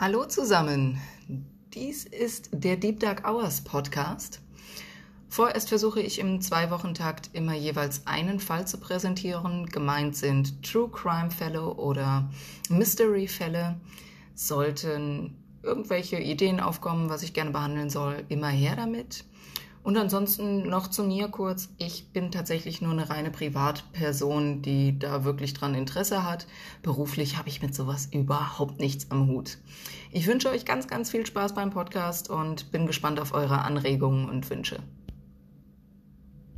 Hallo zusammen. Dies ist der Deep Dark Hours Podcast. Vorerst versuche ich im Zwei-Wochen-Takt immer jeweils einen Fall zu präsentieren. Gemeint sind True Crime Fälle oder Mystery Fälle. Sollten irgendwelche Ideen aufkommen, was ich gerne behandeln soll, immer her damit. Und ansonsten noch zu mir kurz. Ich bin tatsächlich nur eine reine Privatperson, die da wirklich dran Interesse hat. Beruflich habe ich mit sowas überhaupt nichts am Hut. Ich wünsche euch ganz, ganz viel Spaß beim Podcast und bin gespannt auf eure Anregungen und Wünsche.